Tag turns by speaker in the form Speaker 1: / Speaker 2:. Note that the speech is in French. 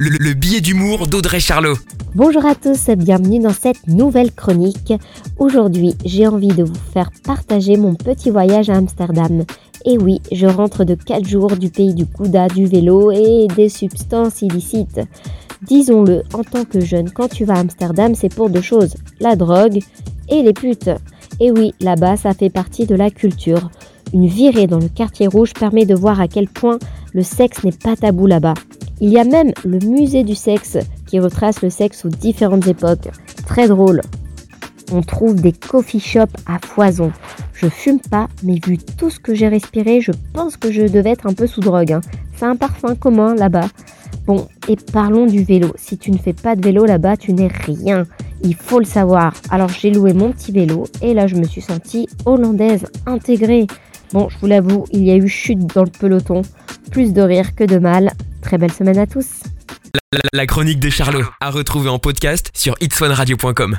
Speaker 1: le, le billet d'humour d'Audrey Charlot.
Speaker 2: Bonjour à tous, bienvenue dans cette nouvelle chronique. Aujourd'hui, j'ai envie de vous faire partager mon petit voyage à Amsterdam. Et oui, je rentre de 4 jours du pays du Gouda, du vélo et des substances illicites. Disons-le, en tant que jeune, quand tu vas à Amsterdam, c'est pour deux choses, la drogue et les putes. Et oui, là-bas, ça fait partie de la culture. Une virée dans le quartier rouge permet de voir à quel point le sexe n'est pas tabou là-bas. Il y a même le musée du sexe qui retrace le sexe aux différentes époques. Très drôle. On trouve des coffee shops à foison. Je fume pas, mais vu tout ce que j'ai respiré, je pense que je devais être un peu sous drogue. hein. C'est un parfum commun là-bas. Bon, et parlons du vélo. Si tu ne fais pas de vélo là-bas, tu n'es rien. Il faut le savoir. Alors j'ai loué mon petit vélo et là je me suis sentie hollandaise, intégrée. Bon, je vous l'avoue, il y a eu chute dans le peloton. Plus de rire que de mal. Très belle semaine à tous.
Speaker 1: La, chronique de Charlot, à retrouver en podcast sur itswanradio.com.